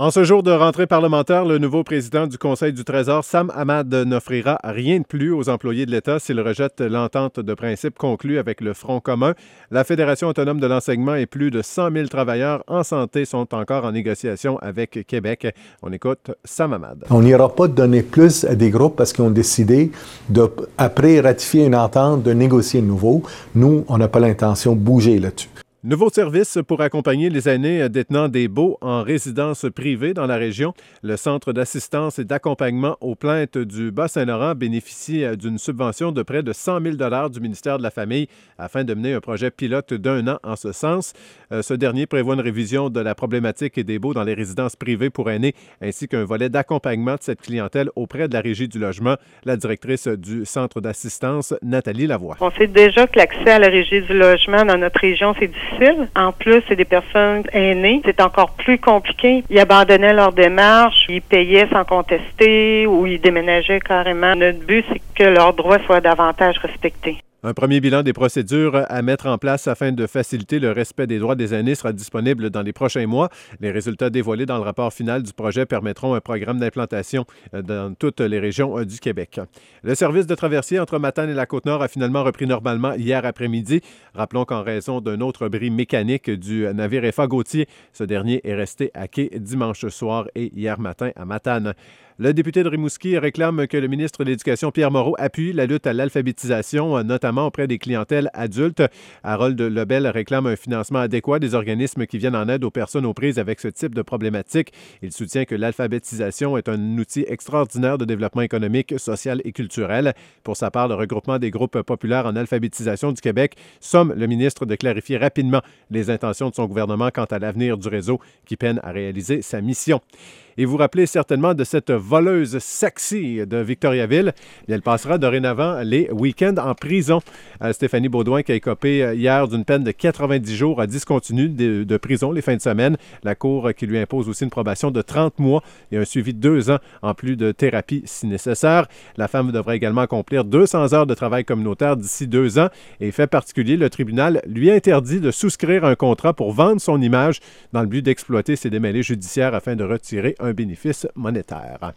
En ce jour de rentrée parlementaire, le nouveau président du Conseil du Trésor, Sam Ahmad, n'offrira rien de plus aux employés de l'État s'il rejette l'entente de principe conclue avec le Front commun. La Fédération autonome de l'enseignement et plus de 100 000 travailleurs en santé sont encore en négociation avec Québec. On écoute Sam Ahmad. On n'ira pas donner plus à des groupes parce qu'ils ont décidé, de, après ratifier une entente, de négocier de nouveau. Nous, on n'a pas l'intention de bouger là-dessus. Nouveau service pour accompagner les aînés détenant des baux en résidence privée dans la région. Le Centre d'assistance et d'accompagnement aux plaintes du Bas-Saint-Laurent bénéficie d'une subvention de près de 100 000 du ministère de la Famille afin de mener un projet pilote d'un an en ce sens. Euh, ce dernier prévoit une révision de la problématique des baux dans les résidences privées pour aînés ainsi qu'un volet d'accompagnement de cette clientèle auprès de la Régie du logement. La directrice du Centre d'assistance, Nathalie Lavoie. On sait déjà que l'accès à la Régie du logement dans notre région, c'est difficile en plus, c'est des personnes aînées. C'est encore plus compliqué. Ils abandonnaient leur démarche, ils payaient sans contester ou ils déménageaient carrément. Notre but, c'est que leurs droits soient davantage respectés. Un premier bilan des procédures à mettre en place afin de faciliter le respect des droits des aînés sera disponible dans les prochains mois. Les résultats dévoilés dans le rapport final du projet permettront un programme d'implantation euh, dans toutes les régions euh, du Québec. Le service de traversier entre Matane et la Côte-Nord a finalement repris normalement hier après-midi. Rappelons qu'en raison d'un autre bris mécanique du navire EFA Gauthier, ce dernier est resté à quai dimanche soir et hier matin à Matane. Le député de Rimouski réclame que le ministre de l'Éducation, Pierre Moreau, appuie la lutte à l'alphabétisation, notamment auprès des clientèles adultes. Harold Lebel réclame un financement adéquat des organismes qui viennent en aide aux personnes aux prises avec ce type de problématique. Il soutient que l'alphabétisation est un outil extraordinaire de développement économique, social et culturel. Pour sa part, le regroupement des groupes populaires en alphabétisation du Québec somme le ministre de clarifier rapidement les intentions de son gouvernement quant à l'avenir du réseau qui peine à réaliser sa mission. Et vous rappelez certainement de cette voleuse sexy de Victoriaville. Elle passera dorénavant les week-ends en prison. Euh, Stéphanie Baudouin, qui a écopé euh, hier d'une peine de 90 jours à discontinu de, de, prison les fins de semaine. La Cour qui lui impose aussi une probation de 30 mois et un suivi de deux ans en plus de thérapie si nécessaire. La femme devrait également accomplir 200 heures de travail communautaire d'ici deux ans. Et fait particulier, le tribunal lui interdit de souscrire un contrat pour vendre son image dans le but d'exploiter ses démêlés judiciaires afin de retirer un bénéfice monétaire.